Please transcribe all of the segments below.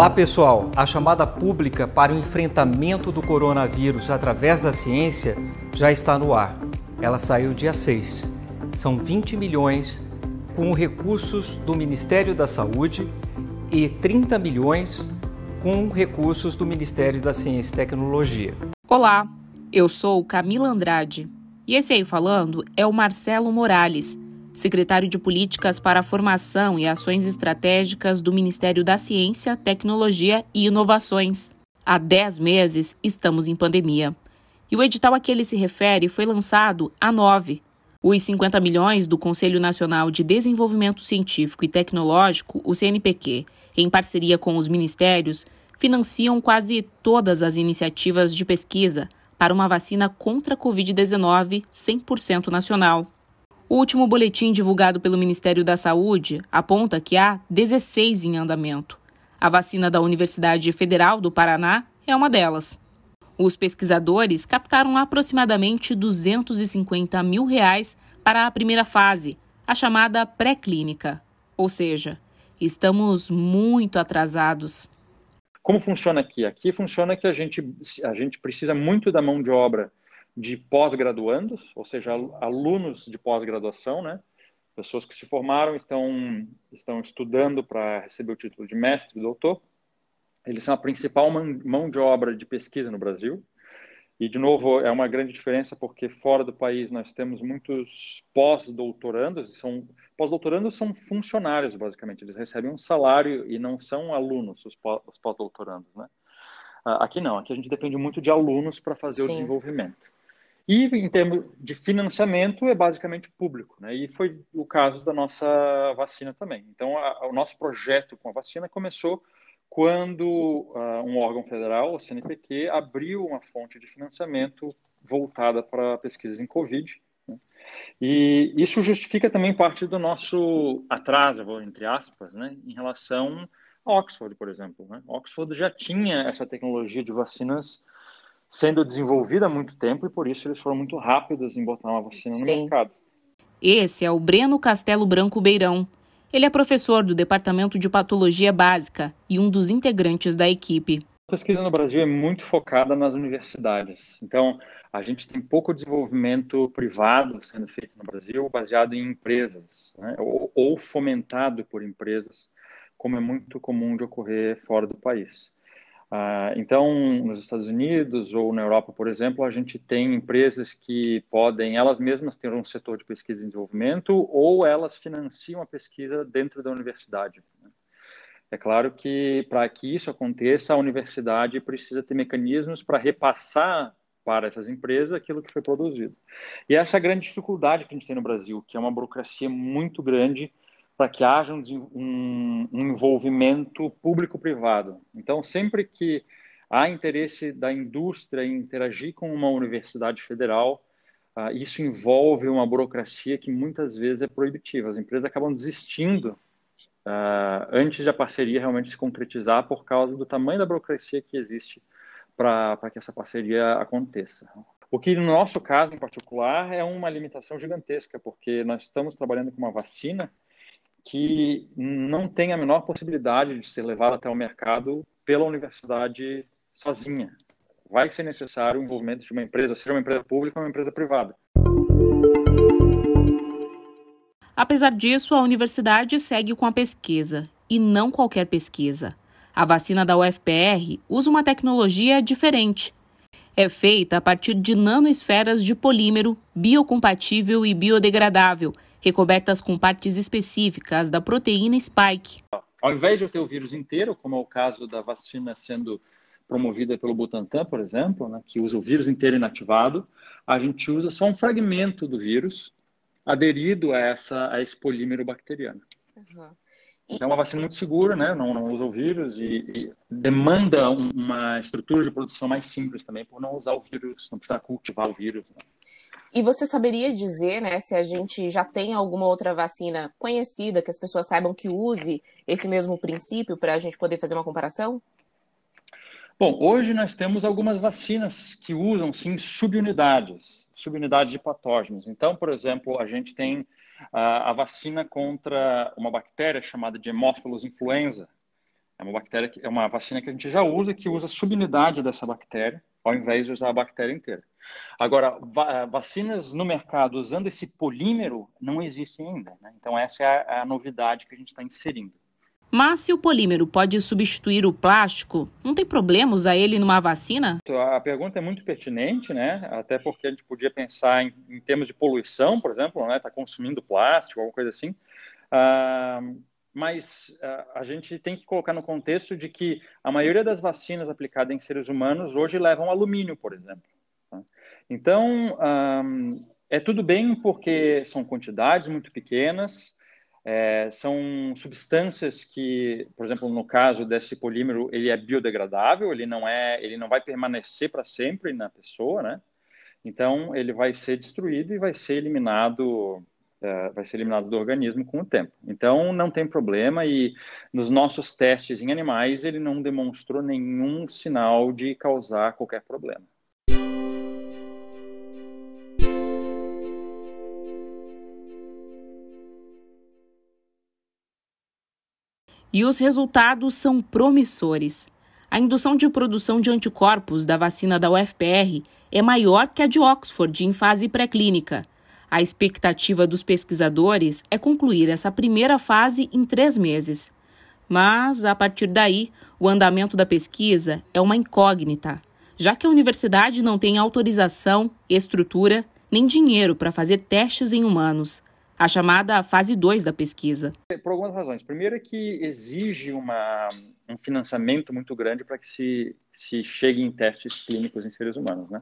Olá pessoal, a chamada pública para o enfrentamento do coronavírus através da ciência já está no ar. Ela saiu dia 6. São 20 milhões com recursos do Ministério da Saúde e 30 milhões com recursos do Ministério da Ciência e Tecnologia. Olá, eu sou Camila Andrade e esse aí falando é o Marcelo Morales secretário de Políticas para a Formação e Ações Estratégicas do Ministério da Ciência, Tecnologia e Inovações. Há 10 meses estamos em pandemia. E o edital a que ele se refere foi lançado há nove. Os 50 milhões do Conselho Nacional de Desenvolvimento Científico e Tecnológico, o CNPq, em parceria com os ministérios, financiam quase todas as iniciativas de pesquisa para uma vacina contra a Covid-19 100% nacional. O último boletim divulgado pelo Ministério da Saúde aponta que há 16 em andamento. A vacina da Universidade Federal do Paraná é uma delas. Os pesquisadores captaram aproximadamente 250 mil reais para a primeira fase, a chamada pré-clínica. Ou seja, estamos muito atrasados. Como funciona aqui? Aqui funciona que a gente, a gente precisa muito da mão de obra de pós-graduandos, ou seja, alunos de pós-graduação, né? Pessoas que se formaram estão estão estudando para receber o título de mestre doutor. Eles são a principal mão de obra de pesquisa no Brasil. E, de novo, é uma grande diferença porque fora do país nós temos muitos pós-doutorandos. São Pós-doutorandos são funcionários, basicamente. Eles recebem um salário e não são alunos, os pós-doutorandos, né? Ah, aqui não, aqui a gente depende muito de alunos para fazer Sim. o desenvolvimento. E em termos de financiamento é basicamente público, né? E foi o caso da nossa vacina também. Então, a, o nosso projeto com a vacina começou quando uh, um órgão federal, o CNPq, abriu uma fonte de financiamento voltada para pesquisas em Covid. Né? E isso justifica também parte do nosso atraso, entre aspas, né, em relação a Oxford, por exemplo. Né? Oxford já tinha essa tecnologia de vacinas sendo desenvolvida há muito tempo e por isso eles foram muito rápidos em botar uma vacina no Sim. mercado. Esse é o Breno Castelo Branco Beirão. Ele é professor do Departamento de Patologia Básica e um dos integrantes da equipe. A pesquisa no Brasil é muito focada nas universidades. Então, a gente tem pouco desenvolvimento privado sendo feito no Brasil, baseado em empresas, né? ou, ou fomentado por empresas, como é muito comum de ocorrer fora do país. Ah, então, nos Estados Unidos ou na Europa, por exemplo, a gente tem empresas que podem elas mesmas ter um setor de pesquisa e desenvolvimento ou elas financiam a pesquisa dentro da universidade. Né? É claro que para que isso aconteça, a universidade precisa ter mecanismos para repassar para essas empresas aquilo que foi produzido. E essa é a grande dificuldade que a gente tem no Brasil, que é uma burocracia muito grande para que haja um, um, envolvimento público-privado. Então, sempre que há interesse da indústria em interagir com uma universidade federal, uh, isso envolve uma burocracia que muitas vezes é proibitiva. As empresas acabam desistindo uh, antes de a parceria realmente se concretizar por causa do tamanho da burocracia que existe para que essa parceria aconteça. O que, no nosso caso em particular, é uma limitação gigantesca, porque nós estamos trabalhando com uma vacina que não tem a menor possibilidade de ser levado até o mercado pela universidade sozinha. Vai ser necessário o envolvimento de uma empresa, seja uma empresa pública ou uma empresa privada. Apesar disso, a universidade segue com a pesquisa, e não qualquer pesquisa. A vacina da UFPR usa uma tecnologia diferente. É feita a partir de nanoesferas de polímero biocompatível e biodegradável recobertas com partes específicas da proteína spike. Ao invés de eu ter o vírus inteiro, como é o caso da vacina sendo promovida pelo Butantan, por exemplo, né, que usa o vírus inteiro inativado, a gente usa só um fragmento do vírus aderido a, essa, a esse polímero bacteriano. Uhum. Então, é uma vacina muito segura, né? não, não usa o vírus e, e, demanda uma estrutura de produção mais simples também, por não usar o vírus, não precisar cultivar o vírus. Né? E você saberia dizer, né, se a gente já tem alguma outra vacina conhecida que as pessoas saibam que use esse mesmo princípio para a gente poder fazer uma comparação? Bom, hoje nós temos algumas vacinas que usam sim subunidades, subunidades de patógenos. Então, por exemplo, a gente tem a, a vacina contra uma bactéria chamada de Haemophilus influenza. É uma bactéria que é uma vacina que a gente já usa, que usa subunidade dessa bactéria, ao invés de usar a bactéria inteira. Agora, va vacinas no mercado usando esse polímero não existem ainda. Né? Então, essa é a, a novidade que a gente está inserindo. Mas se o polímero pode substituir o plástico, não tem problema usar ele numa vacina? A pergunta é muito pertinente, né? Até porque a gente podia pensar em, em termos de poluição, por exemplo, né? Está consumindo plástico, alguma coisa assim. Ah, mas uh, a gente tem que colocar no contexto de que a maioria das vacinas aplicadas em seres humanos hoje levam alumínio, por exemplo. Então, é tudo bem porque são quantidades muito pequenas, é, são substâncias que, por exemplo, no caso desse polímero, ele é biodegradável, ele não é, ele não vai permanecer para sempre na pessoa, né? Então, ele vai ser destruído e vai ser eliminado uh, vai ser eliminado do organismo com o tempo. Então, não tem problema e nos nossos testes em animais ele não demonstrou nenhum sinal de causar qualquer problema. E os resultados são promissores. A indução de produção de anticorpos da vacina da UFPR é maior que a de Oxford em fase pré-clínica. A expectativa dos pesquisadores é concluir essa primeira fase em três meses. Mas, a partir daí, o andamento da pesquisa é uma incógnita, já que a universidade não tem autorização, estrutura nem dinheiro para fazer testes em humanos a chamada fase 2 da pesquisa. Por algumas razões. Primeiro é que exige uma, um financiamento muito grande para que se, se chegue em testes clínicos em seres humanos. Né?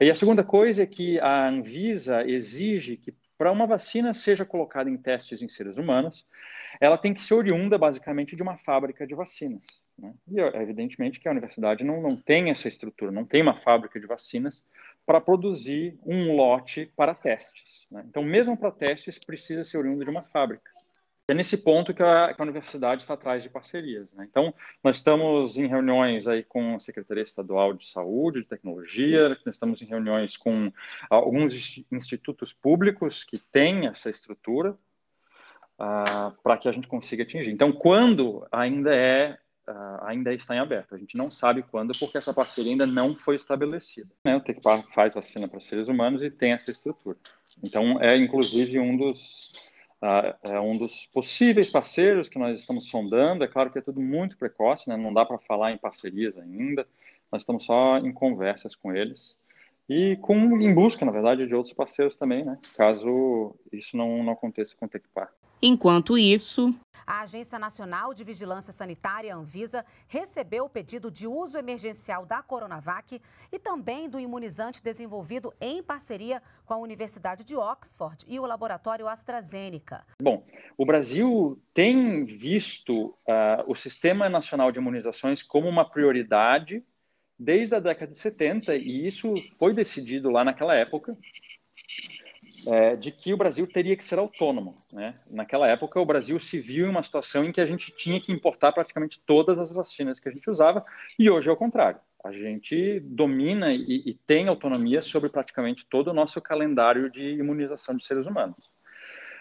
E a segunda coisa é que a Anvisa exige que para uma vacina seja colocada em testes em seres humanos, ela tem que ser oriunda basicamente de uma fábrica de vacinas. Né? E evidentemente que a universidade não, não tem essa estrutura, não tem uma fábrica de vacinas para produzir um lote para testes. Né? Então, mesmo para testes, precisa ser oriundo de uma fábrica. É nesse ponto que a, que a universidade está atrás de parcerias. Né? Então, nós estamos em reuniões aí com a Secretaria Estadual de Saúde, de Tecnologia, nós estamos em reuniões com alguns institutos públicos que têm essa estrutura uh, para que a gente consiga atingir. Então, quando ainda é uh, ainda está em aberto. A gente não sabe quando, porque essa parceria ainda não foi estabelecida. Né? O Tecpar faz vacina para seres humanos e tem essa estrutura. Então, é inclusive um dos Uh, é um dos possíveis parceiros que nós estamos sondando. É claro que é tudo muito precoce, né? não dá para falar em parcerias ainda. Nós estamos só em conversas com eles e com, em busca, na verdade, de outros parceiros também, né? caso isso não, não aconteça com o Tecpar. Enquanto isso, a Agência Nacional de Vigilância Sanitária, Anvisa, recebeu o pedido de uso emergencial da Coronavac e também do imunizante desenvolvido em parceria com a Universidade de Oxford e o laboratório AstraZeneca. Bom, o Brasil tem visto uh, o Sistema Nacional de Imunizações como uma prioridade desde a década de 70 e isso foi decidido lá naquela época é, de que o Brasil teria que ser autônomo. Né? Naquela época, o Brasil se viu em uma situação em que a gente tinha que importar praticamente todas as vacinas que a gente usava, e hoje é o contrário. A gente domina e, e tem autonomia sobre praticamente todo o nosso calendário de imunização de seres humanos.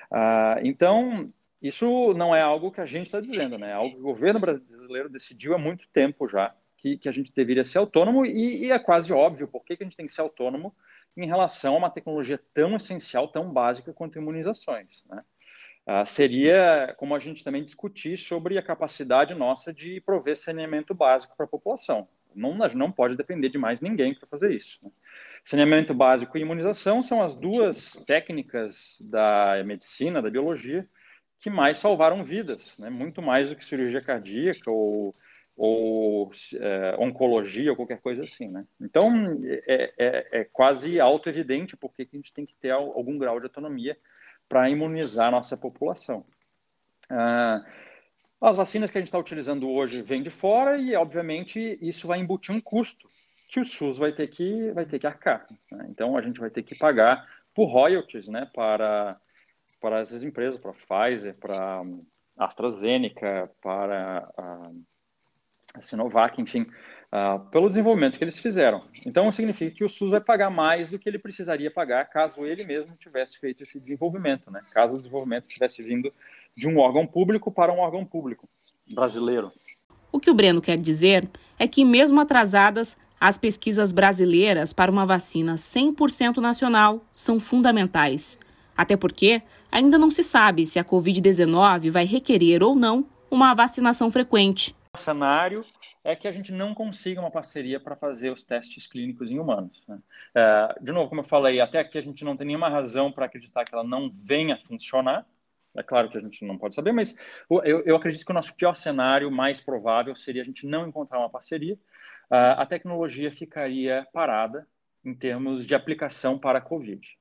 Ah, então, isso não é algo que a gente está dizendo, né? é algo que o governo brasileiro decidiu há muito tempo já, que, que a gente deveria ser autônomo, e, e é quase óbvio por que, que a gente tem que ser autônomo em relação a uma tecnologia tão essencial, tão básica quanto imunizações. Né? Uh, seria como a gente também discutir sobre a capacidade nossa de prover saneamento básico para a população. Não, não pode depender de mais ninguém para fazer isso. Né? Saneamento básico e imunização são as duas técnicas da medicina, da biologia, que mais salvaram vidas, né? muito mais do que cirurgia cardíaca ou ou é, oncologia ou qualquer coisa assim, né? Então, é, é, é quase auto-evidente porque a gente tem que ter algum grau de autonomia para imunizar a nossa população. Ah, as vacinas que a gente está utilizando hoje vêm de fora e, obviamente, isso vai embutir um custo que o SUS vai ter que, vai ter que arcar. Né? Então, a gente vai ter que pagar por royalties né, para, para essas empresas, para Pfizer, para a AstraZeneca, para a a Sinovac, enfim, uh, pelo desenvolvimento que eles fizeram. Então, significa que o SUS vai pagar mais do que ele precisaria pagar caso ele mesmo tivesse feito esse desenvolvimento, né? caso o desenvolvimento tivesse vindo de um órgão público para um órgão público brasileiro. que o Breno quer dizer é que, mesmo atrasadas, as pesquisas brasileiras para uma vacina 100% nacional são fundamentais. Até porque ainda não se sabe se a Covid-19 vai requerer ou não uma vacinação frequente. Cenário é que a gente não consiga uma parceria para fazer os testes clínicos em humanos. Né? É, de novo, como eu falei, até aqui a gente não tem nenhuma razão para acreditar que ela não venha a funcionar. É claro que a gente não pode saber, mas eu, eu acredito que o nosso pior cenário, mais provável, seria a gente não encontrar uma parceria. Uh, a tecnologia ficaria parada em termos de aplicação para a Covid.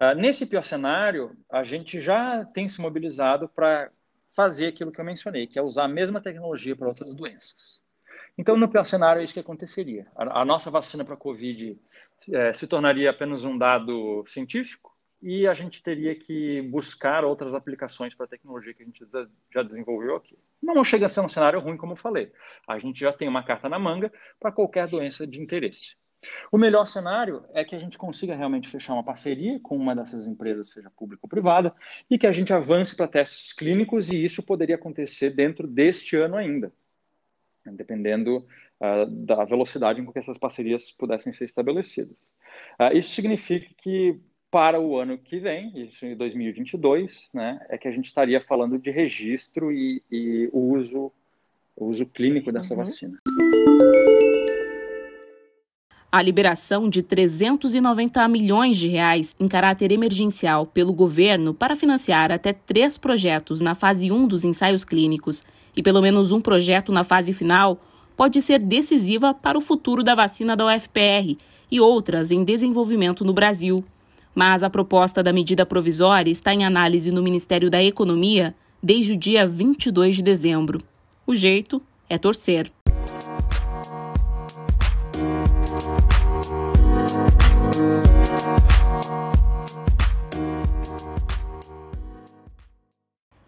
Uh, nesse pior cenário, a gente já tem se mobilizado para fazer aquilo que eu mencionei, que é usar a mesma tecnologia para outras doenças. Então, no pior cenário, é isso que aconteceria. A, a nossa vacina para a Covid é, se tornaria apenas um dado científico e a gente teria que buscar outras aplicações para a tecnologia que a gente já desenvolveu aqui. Não chega a ser um cenário ruim, como eu falei. A gente já tem uma carta na manga para qualquer doença de interesse. O melhor cenário é que a gente consiga realmente fechar uma parceria com uma dessas empresas, seja pública ou privada, e que a gente avance para testes clínicos, e isso poderia acontecer dentro deste ano ainda, dependendo uh, da velocidade com que essas parcerias pudessem ser estabelecidas. Uh, isso significa que para o ano que vem, isso em 2022, né, é que a gente estaria falando de registro e, e uso, uso clínico dessa uhum. vacina. A liberação de 390 milhões de reais em caráter emergencial pelo governo para financiar até três projetos na fase 1 dos ensaios clínicos e pelo menos um projeto na fase final pode ser decisiva para o futuro da vacina da UFPR e outras em desenvolvimento no Brasil. Mas a proposta da medida provisória está em análise no Ministério da Economia desde o dia 22 de dezembro. O jeito é torcer.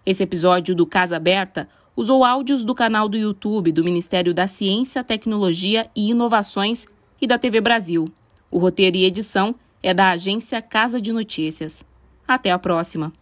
Esse episódio do Casa Aberta usou áudios do canal do YouTube do Ministério da Ciência, Tecnologia e Inovações e da TV Brasil. O roteiro e edição é da agência Casa de Notícias. Até a próxima!